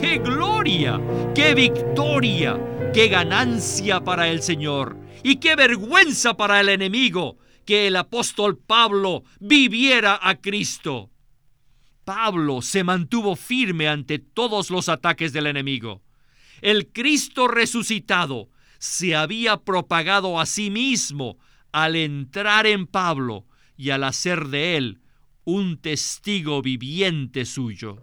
¡Qué gloria! ¡Qué victoria! ¡Qué ganancia para el Señor! ¡Y qué vergüenza para el enemigo que el apóstol Pablo viviera a Cristo! Pablo se mantuvo firme ante todos los ataques del enemigo. El Cristo resucitado se había propagado a sí mismo al entrar en Pablo y al hacer de él un testigo viviente suyo.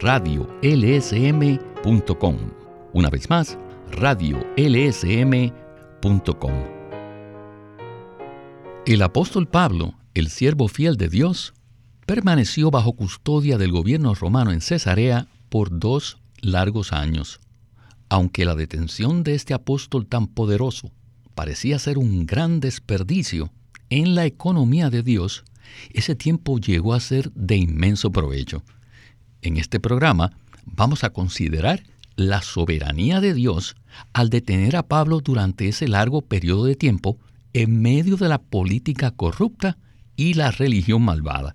radiolsm.com. Una vez más, radiolsm.com. El apóstol Pablo, el siervo fiel de Dios, permaneció bajo custodia del gobierno romano en Cesarea por dos largos años. Aunque la detención de este apóstol tan poderoso parecía ser un gran desperdicio en la economía de Dios, ese tiempo llegó a ser de inmenso provecho. En este programa vamos a considerar la soberanía de Dios al detener a Pablo durante ese largo periodo de tiempo en medio de la política corrupta y la religión malvada.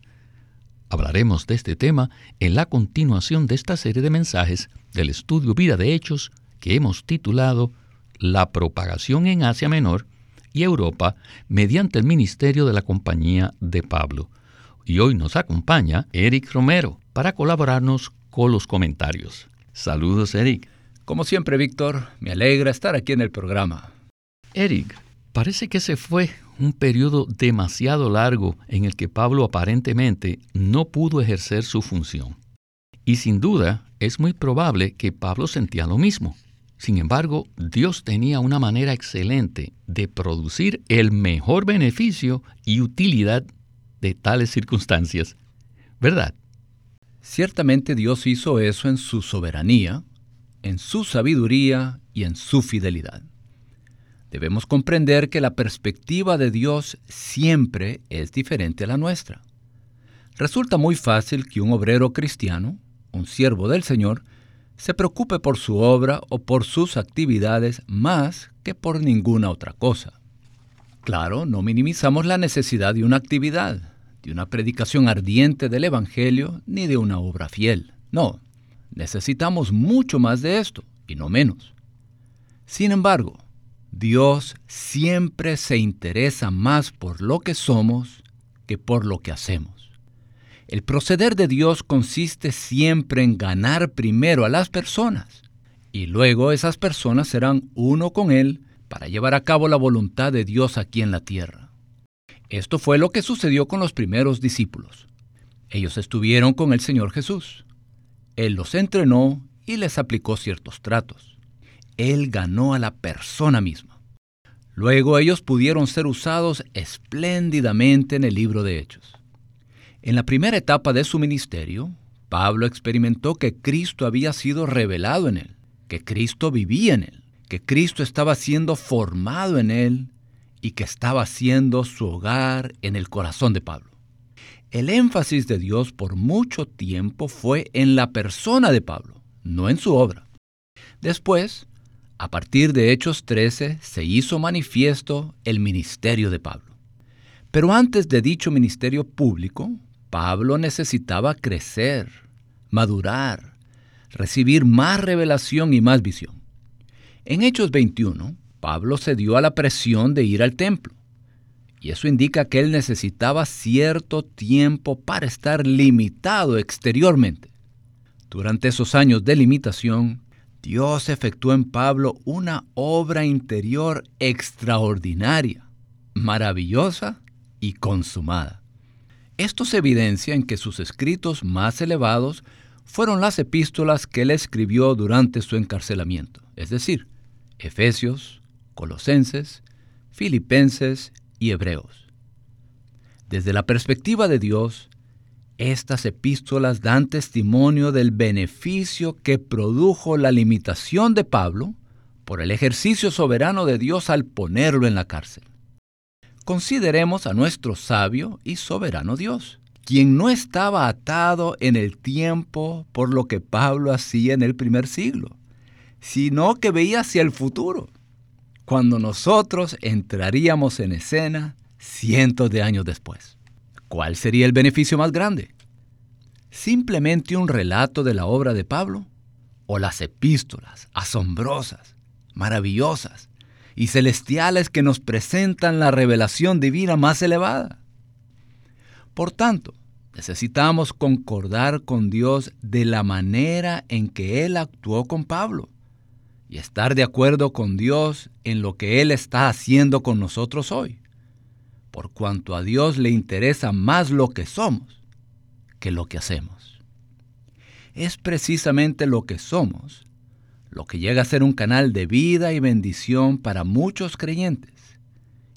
Hablaremos de este tema en la continuación de esta serie de mensajes del estudio Vida de Hechos que hemos titulado La propagación en Asia Menor y Europa mediante el ministerio de la Compañía de Pablo. Y hoy nos acompaña Eric Romero para colaborarnos con los comentarios. Saludos, Eric. Como siempre, Víctor, me alegra estar aquí en el programa. Eric, parece que se fue un periodo demasiado largo en el que Pablo aparentemente no pudo ejercer su función. Y sin duda, es muy probable que Pablo sentía lo mismo. Sin embargo, Dios tenía una manera excelente de producir el mejor beneficio y utilidad de tales circunstancias. ¿Verdad? Ciertamente Dios hizo eso en su soberanía, en su sabiduría y en su fidelidad. Debemos comprender que la perspectiva de Dios siempre es diferente a la nuestra. Resulta muy fácil que un obrero cristiano, un siervo del Señor, se preocupe por su obra o por sus actividades más que por ninguna otra cosa. Claro, no minimizamos la necesidad de una actividad, de una predicación ardiente del Evangelio, ni de una obra fiel. No, necesitamos mucho más de esto, y no menos. Sin embargo, Dios siempre se interesa más por lo que somos que por lo que hacemos. El proceder de Dios consiste siempre en ganar primero a las personas y luego esas personas serán uno con Él para llevar a cabo la voluntad de Dios aquí en la tierra. Esto fue lo que sucedió con los primeros discípulos. Ellos estuvieron con el Señor Jesús. Él los entrenó y les aplicó ciertos tratos. Él ganó a la persona misma. Luego ellos pudieron ser usados espléndidamente en el libro de Hechos. En la primera etapa de su ministerio, Pablo experimentó que Cristo había sido revelado en él, que Cristo vivía en él, que Cristo estaba siendo formado en él y que estaba siendo su hogar en el corazón de Pablo. El énfasis de Dios por mucho tiempo fue en la persona de Pablo, no en su obra. Después, a partir de Hechos 13, se hizo manifiesto el ministerio de Pablo. Pero antes de dicho ministerio público, Pablo necesitaba crecer, madurar, recibir más revelación y más visión. En Hechos 21, Pablo se dio a la presión de ir al templo, y eso indica que él necesitaba cierto tiempo para estar limitado exteriormente. Durante esos años de limitación, Dios efectuó en Pablo una obra interior extraordinaria, maravillosa y consumada. Esto se evidencia en que sus escritos más elevados fueron las epístolas que él escribió durante su encarcelamiento, es decir, Efesios, Colosenses, Filipenses y Hebreos. Desde la perspectiva de Dios, Estas epístolas dan testimonio del beneficio que produjo la limitación de Pablo por el ejercicio soberano de Dios al ponerlo en la cárcel. Consideremos a nuestro sabio y soberano Dios, quien no estaba atado en el tiempo por lo que Pablo hacía en el primer siglo, sino que veía hacia el futuro, cuando nosotros entraríamos en escena cientos de años después. ¿Cuál sería el beneficio más grande? ¿Simplemente un relato de la obra de Pablo? ¿O las epístolas asombrosas, maravillosas y celestiales que nos presentan la revelación divina más elevada? Por tanto, necesitamos concordar con Dios de la manera en que Él actuó con Pablo y estar de acuerdo con Dios en lo que Él está haciendo con nosotros hoy por cuanto a Dios le interesa más lo que somos que lo que hacemos. Es precisamente lo que somos lo que llega a ser un canal de vida y bendición para muchos creyentes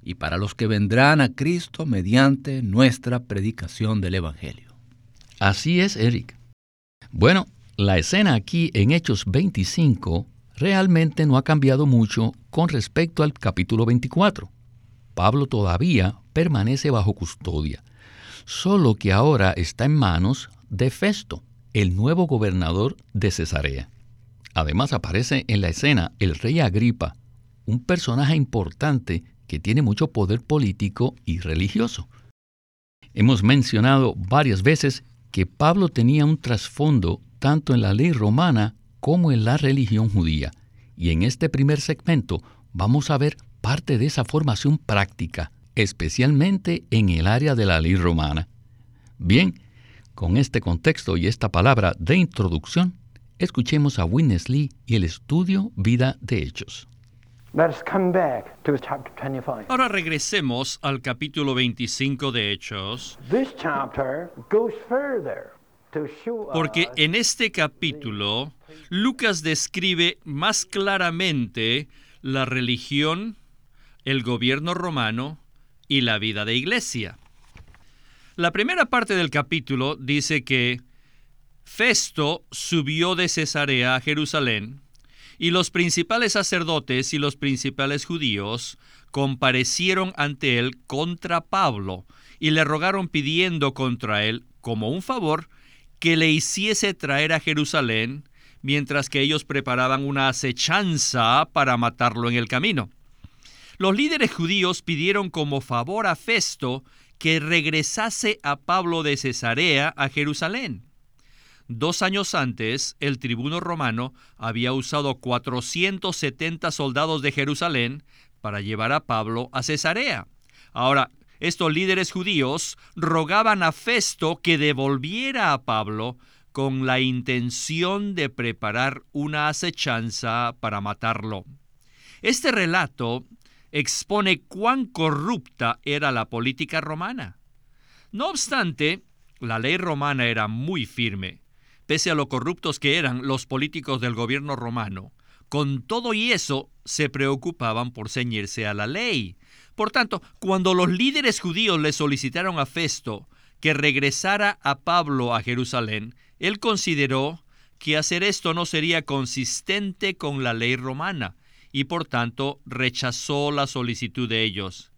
y para los que vendrán a Cristo mediante nuestra predicación del Evangelio. Así es, Eric. Bueno, la escena aquí en Hechos 25 realmente no ha cambiado mucho con respecto al capítulo 24. Pablo todavía permanece bajo custodia, solo que ahora está en manos de Festo, el nuevo gobernador de Cesarea. Además aparece en la escena el rey Agripa, un personaje importante que tiene mucho poder político y religioso. Hemos mencionado varias veces que Pablo tenía un trasfondo tanto en la ley romana como en la religión judía, y en este primer segmento vamos a ver parte de esa formación práctica especialmente en el área de la ley romana. Bien, con este contexto y esta palabra de introducción, escuchemos a Witness Lee y el estudio Vida de Hechos. Ahora regresemos al capítulo 25 de Hechos. Porque en este capítulo Lucas describe más claramente la religión, el gobierno romano y la vida de iglesia. La primera parte del capítulo dice que Festo subió de Cesarea a Jerusalén y los principales sacerdotes y los principales judíos comparecieron ante él contra Pablo y le rogaron pidiendo contra él, como un favor, que le hiciese traer a Jerusalén, mientras que ellos preparaban una acechanza para matarlo en el camino. Los líderes judíos pidieron como favor a Festo que regresase a Pablo de Cesarea a Jerusalén. Dos años antes, el tribuno romano había usado 470 soldados de Jerusalén para llevar a Pablo a Cesarea. Ahora, estos líderes judíos rogaban a Festo que devolviera a Pablo con la intención de preparar una acechanza para matarlo. Este relato expone cuán corrupta era la política romana. No obstante, la ley romana era muy firme. Pese a lo corruptos que eran los políticos del gobierno romano, con todo y eso se preocupaban por ceñirse a la ley. Por tanto, cuando los líderes judíos le solicitaron a Festo que regresara a Pablo a Jerusalén, él consideró que hacer esto no sería consistente con la ley romana, y por tanto rechazó la solicitud de ellos.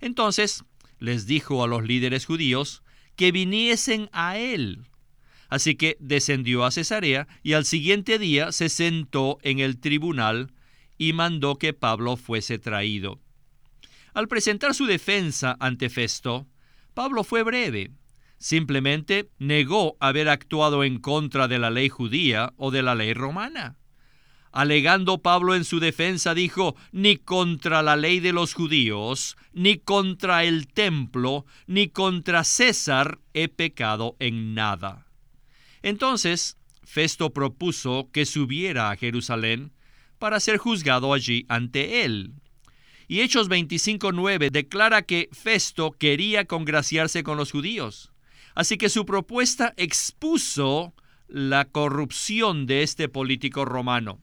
Entonces les dijo a los líderes judíos que viniesen a él. Así que descendió a Cesarea y al siguiente día se sentó en el tribunal y mandó que Pablo fuese traído. Al presentar su defensa ante Festo, Pablo fue breve. Simplemente negó haber actuado en contra de la ley judía o de la ley romana. Alegando Pablo en su defensa, dijo, ni contra la ley de los judíos, ni contra el templo, ni contra César he pecado en nada. Entonces, Festo propuso que subiera a Jerusalén para ser juzgado allí ante él. Y Hechos 25.9 declara que Festo quería congraciarse con los judíos. Así que su propuesta expuso la corrupción de este político romano.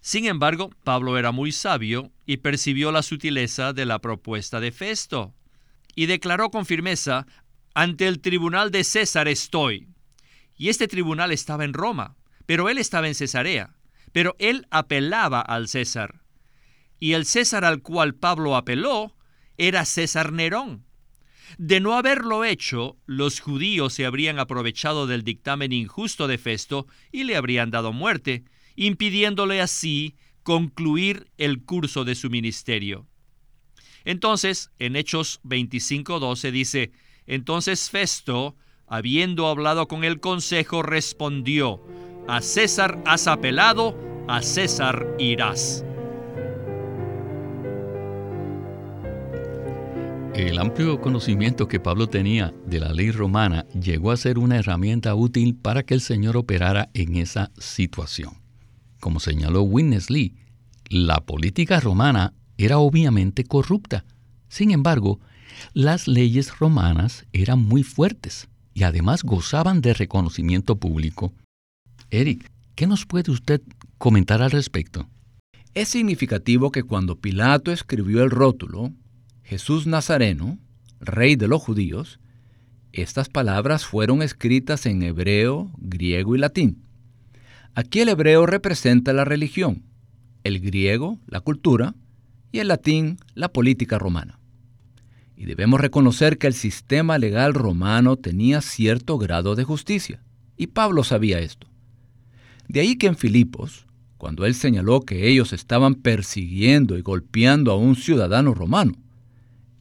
Sin embargo, Pablo era muy sabio y percibió la sutileza de la propuesta de Festo, y declaró con firmeza, ante el tribunal de César estoy. Y este tribunal estaba en Roma, pero él estaba en Cesarea. Pero él apelaba al César. Y el César al cual Pablo apeló era César Nerón. De no haberlo hecho, los judíos se habrían aprovechado del dictamen injusto de Festo y le habrían dado muerte, impidiéndole así concluir el curso de su ministerio. Entonces, en Hechos 25:12 dice, entonces Festo, habiendo hablado con el consejo, respondió, a César has apelado, a César irás. El amplio conocimiento que Pablo tenía de la ley romana llegó a ser una herramienta útil para que el Señor operara en esa situación. Como señaló Witness Lee, la política romana era obviamente corrupta. Sin embargo, las leyes romanas eran muy fuertes y además gozaban de reconocimiento público. Eric, ¿qué nos puede usted comentar al respecto? Es significativo que cuando Pilato escribió el rótulo, Jesús Nazareno, rey de los judíos, estas palabras fueron escritas en hebreo, griego y latín. Aquí el hebreo representa la religión, el griego la cultura y el latín la política romana. Y debemos reconocer que el sistema legal romano tenía cierto grado de justicia, y Pablo sabía esto. De ahí que en Filipos, cuando él señaló que ellos estaban persiguiendo y golpeando a un ciudadano romano,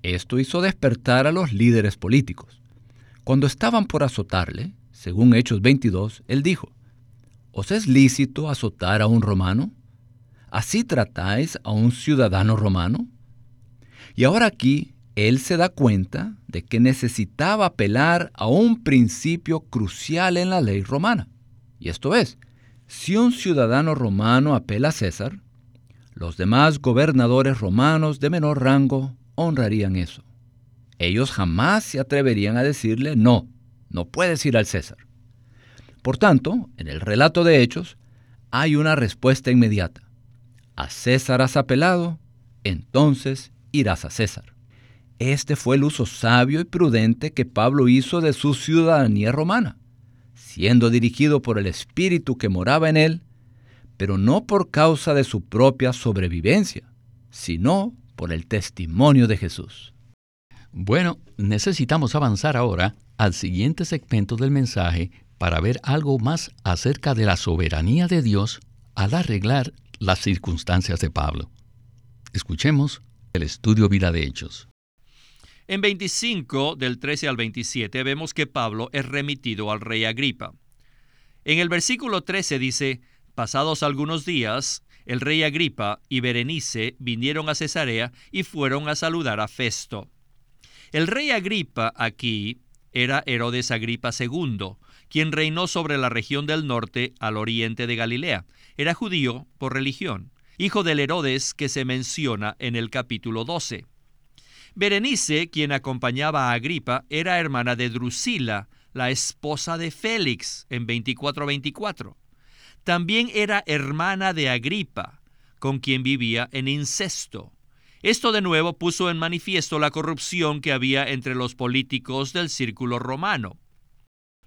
esto hizo despertar a los líderes políticos. Cuando estaban por azotarle, según Hechos 22, él dijo, ¿Os es lícito azotar a un romano? ¿Así tratáis a un ciudadano romano? Y ahora aquí él se da cuenta de que necesitaba apelar a un principio crucial en la ley romana. Y esto es, si un ciudadano romano apela a César, los demás gobernadores romanos de menor rango honrarían eso. Ellos jamás se atreverían a decirle, no, no puedes ir al César. Por tanto, en el relato de Hechos, hay una respuesta inmediata. A César has apelado, entonces irás a César. Este fue el uso sabio y prudente que Pablo hizo de su ciudadanía romana, siendo dirigido por el Espíritu que moraba en él, pero no por causa de su propia sobrevivencia, sino por el testimonio de Jesús. Bueno, necesitamos avanzar ahora al siguiente segmento del mensaje para ver algo más acerca de la soberanía de Dios al arreglar las circunstancias de Pablo. Escuchemos el estudio Vida de Hechos. En 25 del 13 al 27 vemos que Pablo es remitido al rey Agripa. En el versículo 13 dice, Pasados algunos días, el rey Agripa y Berenice vinieron a Cesarea y fueron a saludar a Festo. El rey Agripa aquí era Herodes Agripa II, quien reinó sobre la región del norte al oriente de Galilea. Era judío por religión, hijo del Herodes que se menciona en el capítulo 12. Berenice, quien acompañaba a Agripa, era hermana de Drusila, la esposa de Félix, en 24-24. También era hermana de Agripa, con quien vivía en incesto. Esto de nuevo puso en manifiesto la corrupción que había entre los políticos del círculo romano.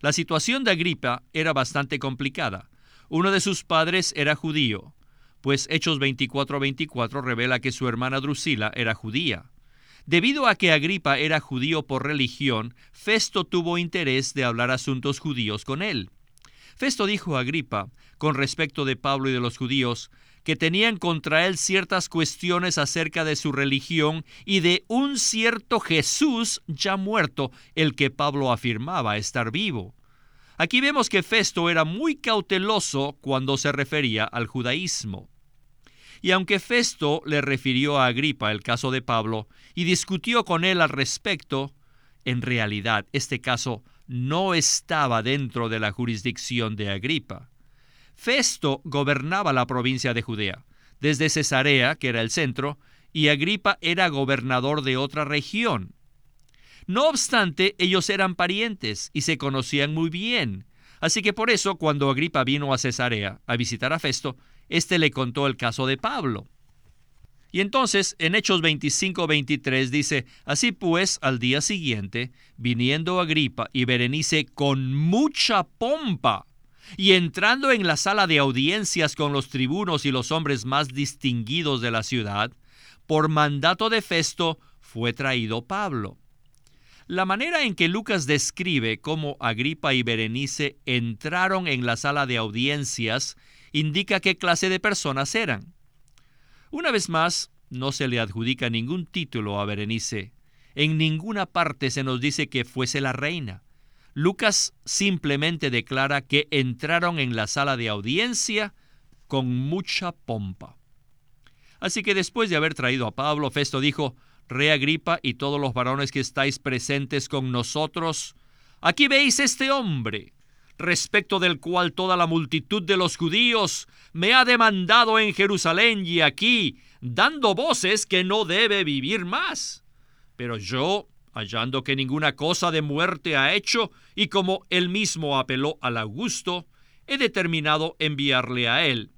La situación de Agripa era bastante complicada. Uno de sus padres era judío, pues Hechos 24-24 revela que su hermana Drusila era judía. Debido a que Agripa era judío por religión, Festo tuvo interés de hablar asuntos judíos con él. Festo dijo a Agripa, con respecto de Pablo y de los judíos, que tenían contra él ciertas cuestiones acerca de su religión y de un cierto Jesús ya muerto, el que Pablo afirmaba estar vivo. Aquí vemos que Festo era muy cauteloso cuando se refería al judaísmo. Y aunque Festo le refirió a Agripa el caso de Pablo y discutió con él al respecto, en realidad este caso no estaba dentro de la jurisdicción de Agripa. Festo gobernaba la provincia de Judea, desde Cesarea, que era el centro, y Agripa era gobernador de otra región. No obstante, ellos eran parientes y se conocían muy bien. Así que por eso, cuando Agripa vino a Cesarea a visitar a Festo, éste le contó el caso de Pablo. Y entonces en Hechos 25-23 dice, así pues al día siguiente, viniendo Agripa y Berenice con mucha pompa, y entrando en la sala de audiencias con los tribunos y los hombres más distinguidos de la ciudad, por mandato de Festo fue traído Pablo. La manera en que Lucas describe cómo Agripa y Berenice entraron en la sala de audiencias indica qué clase de personas eran. Una vez más, no se le adjudica ningún título a Berenice. En ninguna parte se nos dice que fuese la reina. Lucas simplemente declara que entraron en la sala de audiencia con mucha pompa. Así que después de haber traído a Pablo, Festo dijo, Rey Agripa y todos los varones que estáis presentes con nosotros, aquí veis este hombre, respecto del cual toda la multitud de los judíos me ha demandado en Jerusalén y aquí, dando voces que no debe vivir más. Pero yo, hallando que ninguna cosa de muerte ha hecho, y como él mismo apeló al Augusto, he determinado enviarle a él.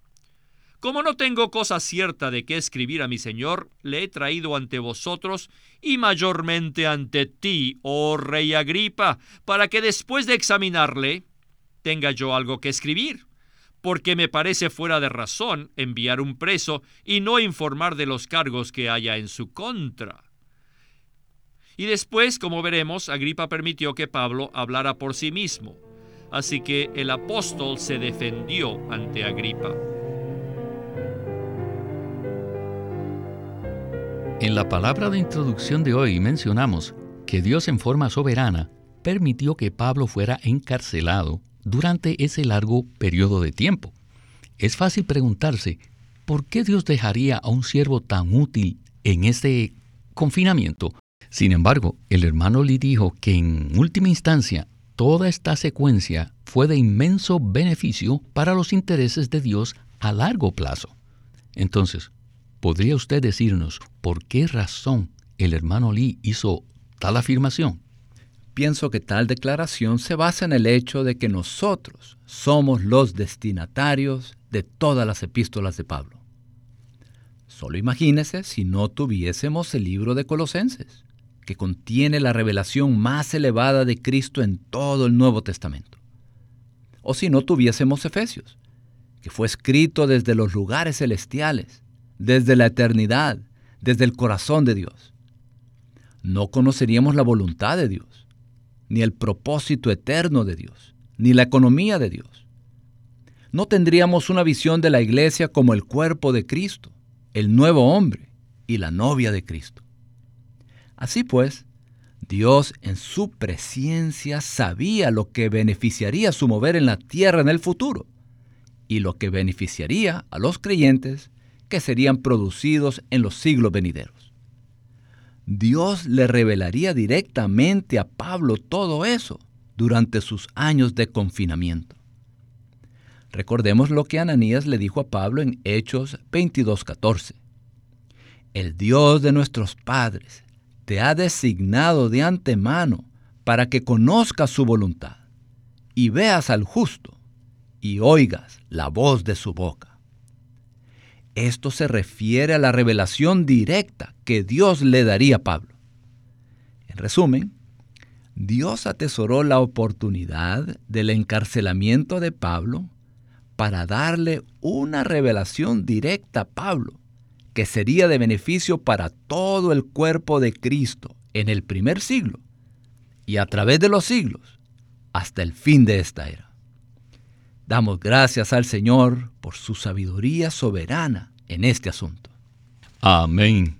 Como no tengo cosa cierta de qué escribir a mi Señor, le he traído ante vosotros y mayormente ante ti, oh rey Agripa, para que después de examinarle, tenga yo algo que escribir, porque me parece fuera de razón enviar un preso y no informar de los cargos que haya en su contra. Y después, como veremos, Agripa permitió que Pablo hablara por sí mismo. Así que el apóstol se defendió ante Agripa. En la palabra de introducción de hoy mencionamos que Dios en forma soberana permitió que Pablo fuera encarcelado durante ese largo periodo de tiempo. Es fácil preguntarse, ¿por qué Dios dejaría a un siervo tan útil en este confinamiento? Sin embargo, el hermano Lee dijo que en última instancia toda esta secuencia fue de inmenso beneficio para los intereses de Dios a largo plazo. Entonces, ¿podría usted decirnos por qué razón el hermano Lee hizo tal afirmación? Pienso que tal declaración se basa en el hecho de que nosotros somos los destinatarios de todas las epístolas de Pablo. Solo imagínese si no tuviésemos el libro de Colosenses, que contiene la revelación más elevada de Cristo en todo el Nuevo Testamento. O si no tuviésemos Efesios, que fue escrito desde los lugares celestiales, desde la eternidad, desde el corazón de Dios. No conoceríamos la voluntad de Dios ni el propósito eterno de Dios, ni la economía de Dios. No tendríamos una visión de la iglesia como el cuerpo de Cristo, el nuevo hombre y la novia de Cristo. Así pues, Dios en su presencia sabía lo que beneficiaría su mover en la tierra en el futuro y lo que beneficiaría a los creyentes que serían producidos en los siglos venideros. Dios le revelaría directamente a Pablo todo eso durante sus años de confinamiento. Recordemos lo que Ananías le dijo a Pablo en Hechos 22:14. El Dios de nuestros padres te ha designado de antemano para que conozcas su voluntad y veas al justo y oigas la voz de su boca. Esto se refiere a la revelación directa que Dios le daría a Pablo. En resumen, Dios atesoró la oportunidad del encarcelamiento de Pablo para darle una revelación directa a Pablo, que sería de beneficio para todo el cuerpo de Cristo en el primer siglo y a través de los siglos hasta el fin de esta era. Damos gracias al Señor por su sabiduría soberana en este asunto. Amén.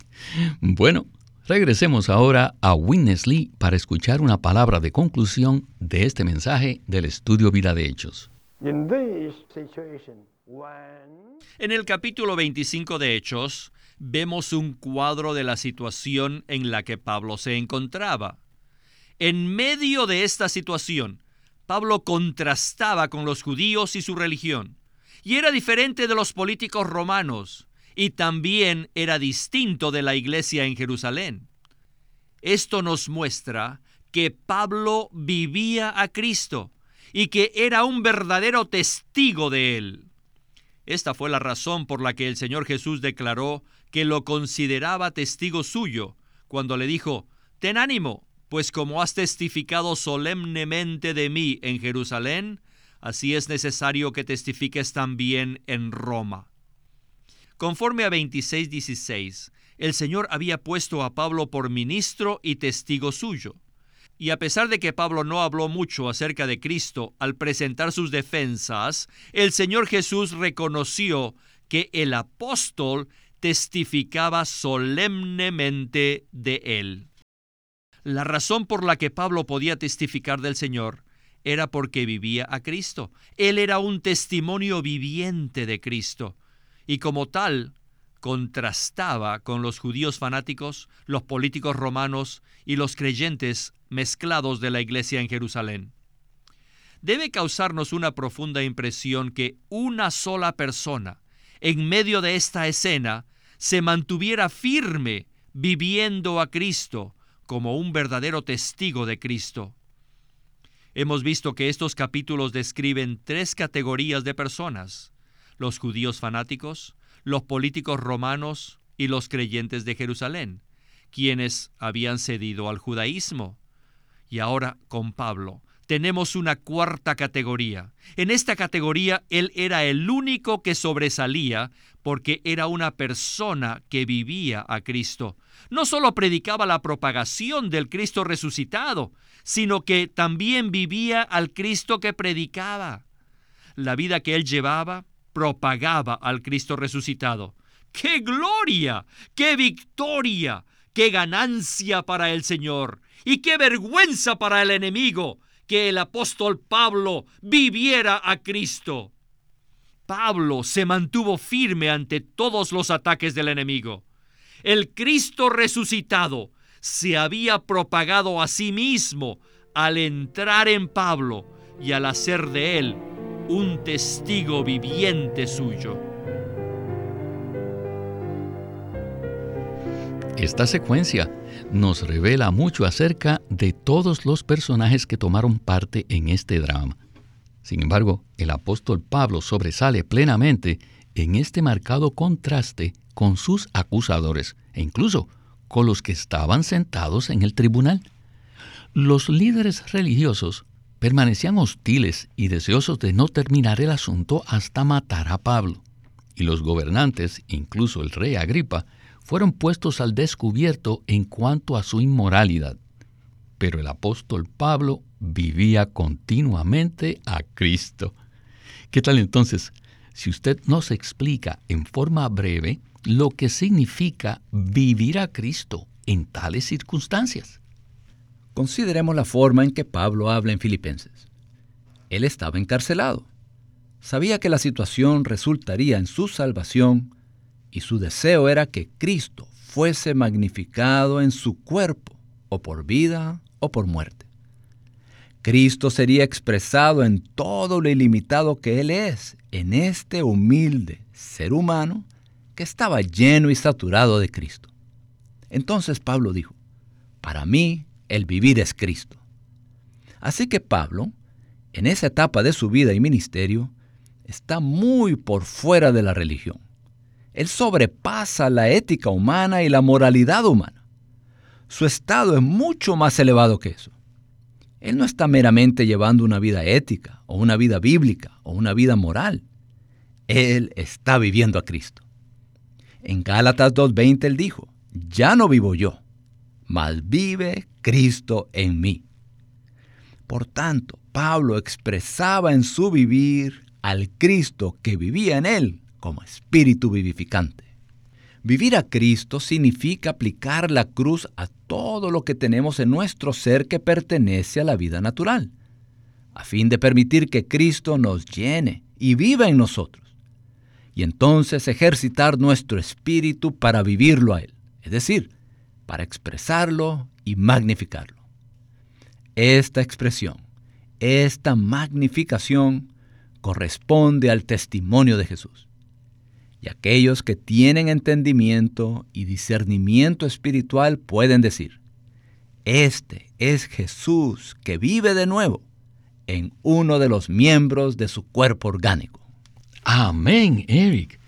Bueno, regresemos ahora a Winnesley para escuchar una palabra de conclusión de este mensaje del estudio Vida de Hechos. En el capítulo 25 de Hechos, vemos un cuadro de la situación en la que Pablo se encontraba. En medio de esta situación, Pablo contrastaba con los judíos y su religión, y era diferente de los políticos romanos, y también era distinto de la iglesia en Jerusalén. Esto nos muestra que Pablo vivía a Cristo y que era un verdadero testigo de él. Esta fue la razón por la que el Señor Jesús declaró que lo consideraba testigo suyo, cuando le dijo, Ten ánimo, pues como has testificado solemnemente de mí en Jerusalén, así es necesario que testifiques también en Roma. Conforme a 26:16, el Señor había puesto a Pablo por ministro y testigo suyo. Y a pesar de que Pablo no habló mucho acerca de Cristo al presentar sus defensas, el Señor Jesús reconoció que el apóstol testificaba solemnemente de él. La razón por la que Pablo podía testificar del Señor era porque vivía a Cristo. Él era un testimonio viviente de Cristo y como tal contrastaba con los judíos fanáticos, los políticos romanos y los creyentes mezclados de la iglesia en Jerusalén. Debe causarnos una profunda impresión que una sola persona, en medio de esta escena, se mantuviera firme viviendo a Cristo como un verdadero testigo de Cristo. Hemos visto que estos capítulos describen tres categorías de personas, los judíos fanáticos, los políticos romanos y los creyentes de Jerusalén, quienes habían cedido al judaísmo. Y ahora con Pablo tenemos una cuarta categoría. En esta categoría él era el único que sobresalía porque era una persona que vivía a Cristo. No solo predicaba la propagación del Cristo resucitado, sino que también vivía al Cristo que predicaba. La vida que él llevaba propagaba al Cristo resucitado. ¡Qué gloria! ¡Qué victoria! ¡Qué ganancia para el Señor! ¡Y qué vergüenza para el enemigo! que el apóstol Pablo viviera a Cristo. Pablo se mantuvo firme ante todos los ataques del enemigo. El Cristo resucitado se había propagado a sí mismo al entrar en Pablo y al hacer de él un testigo viviente suyo. Esta secuencia nos revela mucho acerca de todos los personajes que tomaron parte en este drama. Sin embargo, el apóstol Pablo sobresale plenamente en este marcado contraste con sus acusadores e incluso con los que estaban sentados en el tribunal. Los líderes religiosos permanecían hostiles y deseosos de no terminar el asunto hasta matar a Pablo. Y los gobernantes, incluso el rey Agripa, fueron puestos al descubierto en cuanto a su inmoralidad. Pero el apóstol Pablo vivía continuamente a Cristo. ¿Qué tal entonces si usted nos explica en forma breve lo que significa vivir a Cristo en tales circunstancias? Consideremos la forma en que Pablo habla en Filipenses. Él estaba encarcelado. Sabía que la situación resultaría en su salvación y su deseo era que Cristo fuese magnificado en su cuerpo, o por vida o por muerte. Cristo sería expresado en todo lo ilimitado que Él es, en este humilde ser humano que estaba lleno y saturado de Cristo. Entonces Pablo dijo, para mí el vivir es Cristo. Así que Pablo, en esa etapa de su vida y ministerio, está muy por fuera de la religión. Él sobrepasa la ética humana y la moralidad humana. Su estado es mucho más elevado que eso. Él no está meramente llevando una vida ética o una vida bíblica o una vida moral. Él está viviendo a Cristo. En Gálatas 2.20 él dijo, ya no vivo yo, mas vive Cristo en mí. Por tanto, Pablo expresaba en su vivir al Cristo que vivía en él como espíritu vivificante. Vivir a Cristo significa aplicar la cruz a todo lo que tenemos en nuestro ser que pertenece a la vida natural, a fin de permitir que Cristo nos llene y viva en nosotros, y entonces ejercitar nuestro espíritu para vivirlo a Él, es decir, para expresarlo y magnificarlo. Esta expresión, esta magnificación, corresponde al testimonio de Jesús. Y aquellos que tienen entendimiento y discernimiento espiritual pueden decir, este es Jesús que vive de nuevo en uno de los miembros de su cuerpo orgánico. Amén, Eric.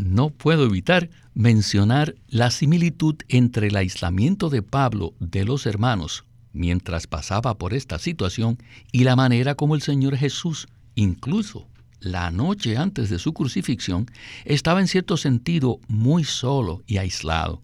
No puedo evitar mencionar la similitud entre el aislamiento de Pablo de los hermanos mientras pasaba por esta situación y la manera como el Señor Jesús, incluso la noche antes de su crucifixión, estaba en cierto sentido muy solo y aislado.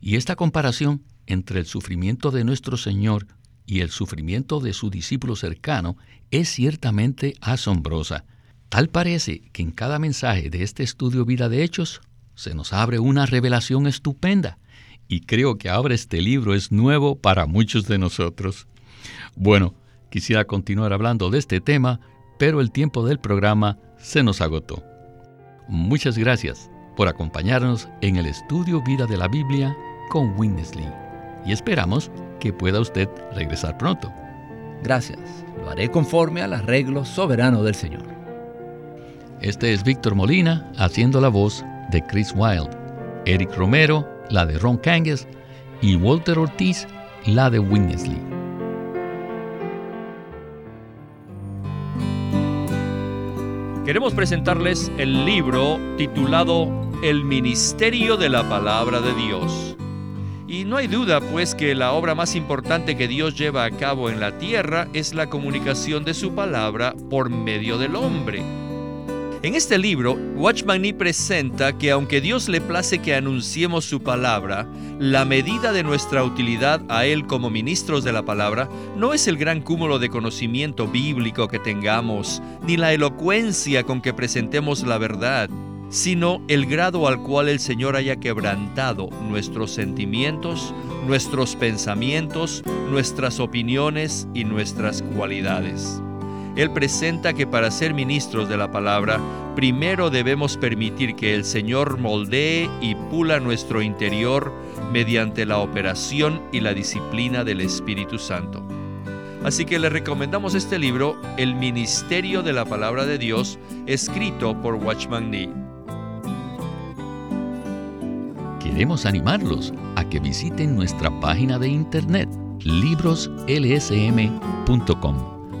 Y esta comparación entre el sufrimiento de nuestro Señor y el sufrimiento de su discípulo cercano es ciertamente asombrosa. Tal parece que en cada mensaje de este estudio Vida de Hechos se nos abre una revelación estupenda y creo que ahora este libro es nuevo para muchos de nosotros. Bueno, quisiera continuar hablando de este tema, pero el tiempo del programa se nos agotó. Muchas gracias por acompañarnos en el estudio Vida de la Biblia con Winnesley y esperamos que pueda usted regresar pronto. Gracias, lo haré conforme al arreglo soberano del Señor. Este es Víctor Molina haciendo la voz de Chris Wilde, Eric Romero, la de Ron Kangas, y Walter Ortiz, la de Winnesley. Queremos presentarles el libro titulado El Ministerio de la Palabra de Dios. Y no hay duda pues que la obra más importante que Dios lleva a cabo en la tierra es la comunicación de su palabra por medio del hombre. En este libro, Watchman Nee presenta que aunque Dios le place que anunciemos su palabra, la medida de nuestra utilidad a Él como ministros de la palabra no es el gran cúmulo de conocimiento bíblico que tengamos, ni la elocuencia con que presentemos la verdad, sino el grado al cual el Señor haya quebrantado nuestros sentimientos, nuestros pensamientos, nuestras opiniones y nuestras cualidades. Él presenta que para ser ministros de la palabra, primero debemos permitir que el Señor moldee y pula nuestro interior mediante la operación y la disciplina del Espíritu Santo. Así que le recomendamos este libro, El Ministerio de la Palabra de Dios, escrito por Watchman Nee. Queremos animarlos a que visiten nuestra página de internet libroslsm.com.